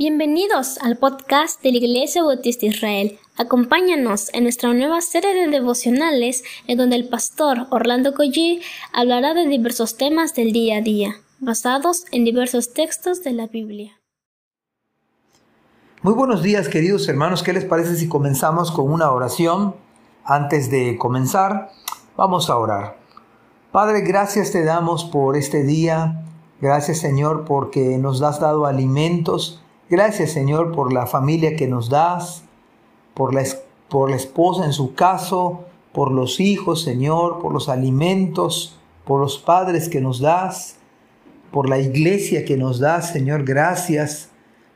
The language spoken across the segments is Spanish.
Bienvenidos al podcast de la Iglesia Bautista Israel. Acompáñanos en nuestra nueva serie de devocionales en donde el pastor Orlando Collie hablará de diversos temas del día a día, basados en diversos textos de la Biblia. Muy buenos días queridos hermanos, ¿qué les parece si comenzamos con una oración? Antes de comenzar, vamos a orar. Padre, gracias te damos por este día. Gracias Señor porque nos has dado alimentos Gracias Señor por la familia que nos das, por la, por la esposa en su caso, por los hijos Señor, por los alimentos, por los padres que nos das, por la iglesia que nos das Señor. Gracias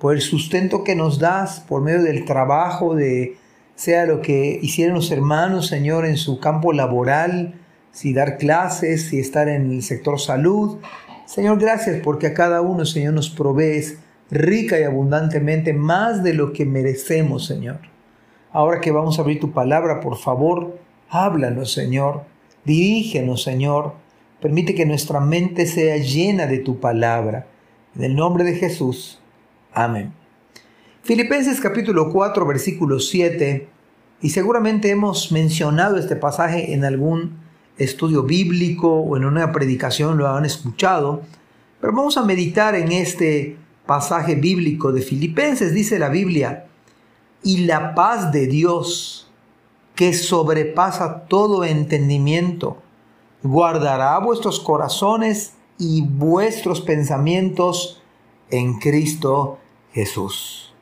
por el sustento que nos das por medio del trabajo, de sea lo que hicieron los hermanos Señor en su campo laboral, si dar clases, si estar en el sector salud. Señor, gracias porque a cada uno, Señor, nos provees rica y abundantemente, más de lo que merecemos, Señor. Ahora que vamos a abrir tu palabra, por favor, háblanos, Señor. Dirígenos, Señor. Permite que nuestra mente sea llena de tu palabra. En el nombre de Jesús. Amén. Filipenses capítulo 4, versículo 7. Y seguramente hemos mencionado este pasaje en algún estudio bíblico o en una predicación, lo han escuchado. Pero vamos a meditar en este pasaje bíblico de Filipenses, dice la Biblia, y la paz de Dios, que sobrepasa todo entendimiento, guardará vuestros corazones y vuestros pensamientos en Cristo Jesús.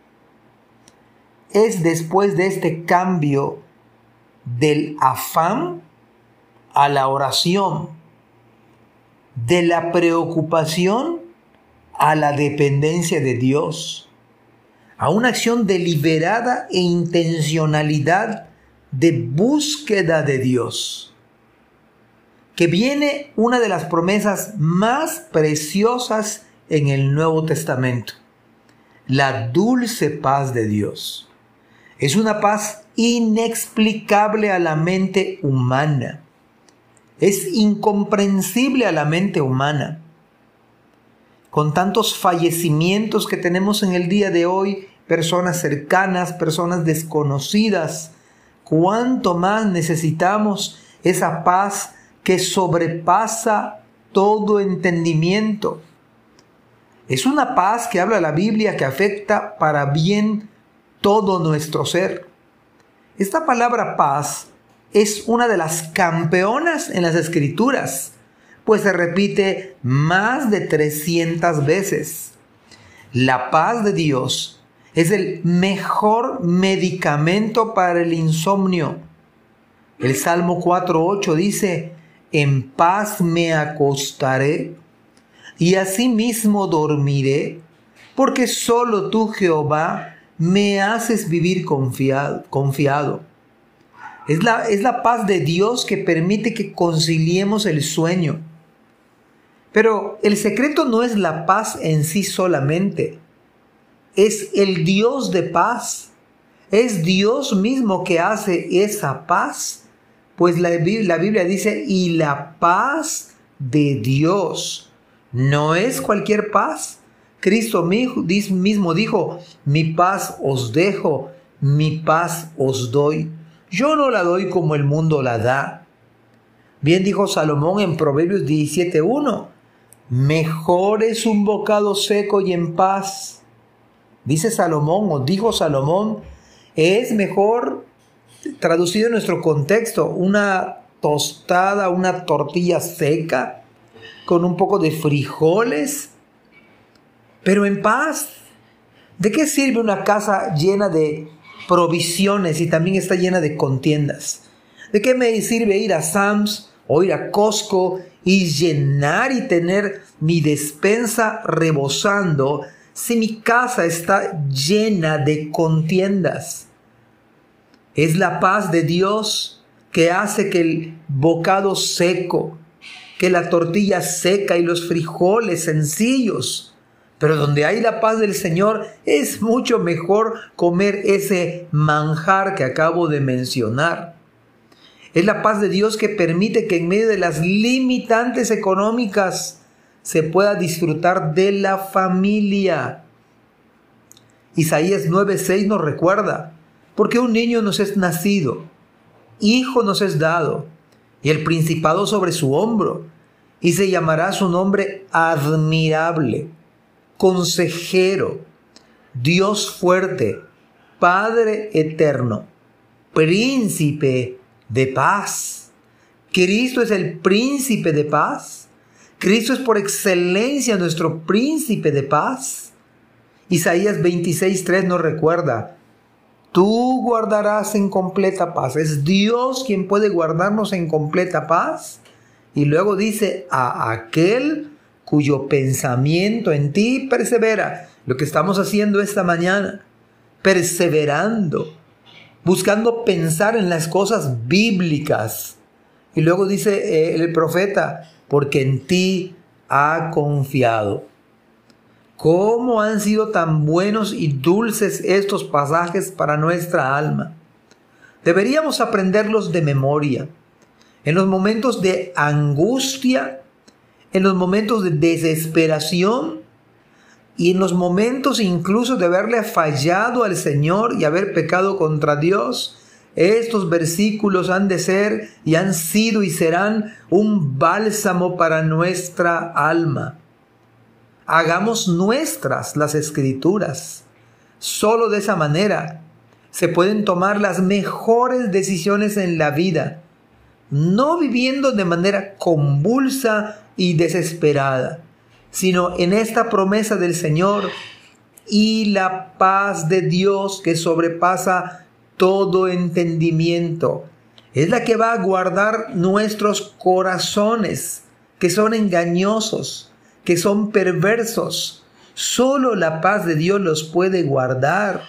Es después de este cambio del afán a la oración, de la preocupación a la dependencia de Dios, a una acción deliberada e intencionalidad de búsqueda de Dios, que viene una de las promesas más preciosas en el Nuevo Testamento, la dulce paz de Dios. Es una paz inexplicable a la mente humana. Es incomprensible a la mente humana con tantos fallecimientos que tenemos en el día de hoy, personas cercanas, personas desconocidas, cuánto más necesitamos esa paz que sobrepasa todo entendimiento. Es una paz que habla la Biblia que afecta para bien todo nuestro ser. Esta palabra paz es una de las campeonas en las escrituras pues se repite más de 300 veces. La paz de Dios es el mejor medicamento para el insomnio. El Salmo 4.8 dice, en paz me acostaré y asimismo dormiré, porque solo tú, Jehová, me haces vivir confiado. Es la, es la paz de Dios que permite que conciliemos el sueño pero el secreto no es la paz en sí solamente, es el Dios de paz. Es Dios mismo que hace esa paz. Pues la, Biblia dice, y la paz de Dios no es cualquier paz. Cristo mismo dijo, mi paz os dejo, mi paz os doy. Yo no la doy como el mundo la da. Bien dijo Salomón en Proverbios 17.1, Mejor es un bocado seco y en paz. Dice Salomón o dijo Salomón, es mejor, traducido en nuestro contexto, una tostada, una tortilla seca con un poco de frijoles, pero en paz. ¿De qué sirve una casa llena de provisiones y también está llena de contiendas? ¿De qué me sirve ir a Sams o ir a Costco y llenar y tener mi despensa rebosando si mi casa está llena de contiendas. Es la paz de Dios que hace que el bocado seco, que la tortilla seca y los frijoles sencillos, pero donde hay la paz del Señor es mucho mejor comer ese manjar que acabo de mencionar. Es la paz de Dios que permite que en medio de las limitantes económicas se pueda disfrutar de la familia. Isaías 9:6 nos recuerda, porque un niño nos es nacido, hijo nos es dado, y el principado sobre su hombro, y se llamará su nombre admirable, consejero, Dios fuerte, Padre eterno, príncipe de paz. Cristo es el príncipe de paz. Cristo es por excelencia nuestro príncipe de paz. Isaías 26.3 nos recuerda, tú guardarás en completa paz. Es Dios quien puede guardarnos en completa paz. Y luego dice, a aquel cuyo pensamiento en ti persevera. Lo que estamos haciendo esta mañana, perseverando, buscando pensar en las cosas bíblicas. Y luego dice eh, el profeta, porque en ti ha confiado. ¿Cómo han sido tan buenos y dulces estos pasajes para nuestra alma? Deberíamos aprenderlos de memoria. En los momentos de angustia, en los momentos de desesperación y en los momentos incluso de haberle fallado al Señor y haber pecado contra Dios, estos versículos han de ser y han sido y serán un bálsamo para nuestra alma. Hagamos nuestras las escrituras. Solo de esa manera se pueden tomar las mejores decisiones en la vida, no viviendo de manera convulsa y desesperada, sino en esta promesa del Señor y la paz de Dios que sobrepasa todo entendimiento. Es la que va a guardar nuestros corazones, que son engañosos, que son perversos. Solo la paz de Dios los puede guardar.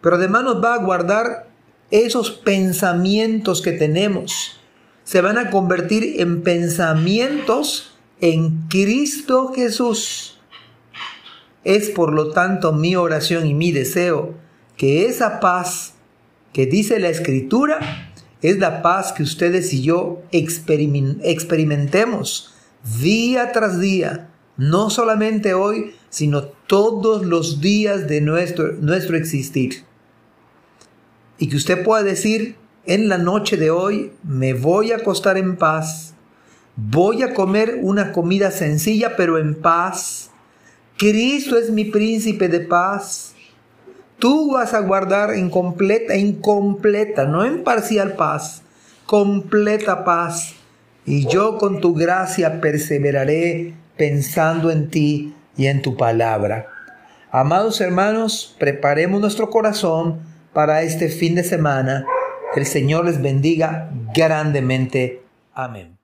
Pero además nos va a guardar esos pensamientos que tenemos. Se van a convertir en pensamientos en Cristo Jesús. Es por lo tanto mi oración y mi deseo que esa paz que dice la Escritura es la paz que ustedes y yo experimentemos día tras día, no solamente hoy, sino todos los días de nuestro, nuestro existir. Y que usted pueda decir en la noche de hoy, me voy a acostar en paz, voy a comer una comida sencilla pero en paz. Cristo es mi príncipe de paz. Tú vas a guardar en completa, en completa, no en parcial paz, completa paz y yo con tu gracia perseveraré pensando en ti y en tu palabra. Amados hermanos, preparemos nuestro corazón para este fin de semana. el Señor les bendiga grandemente. Amén.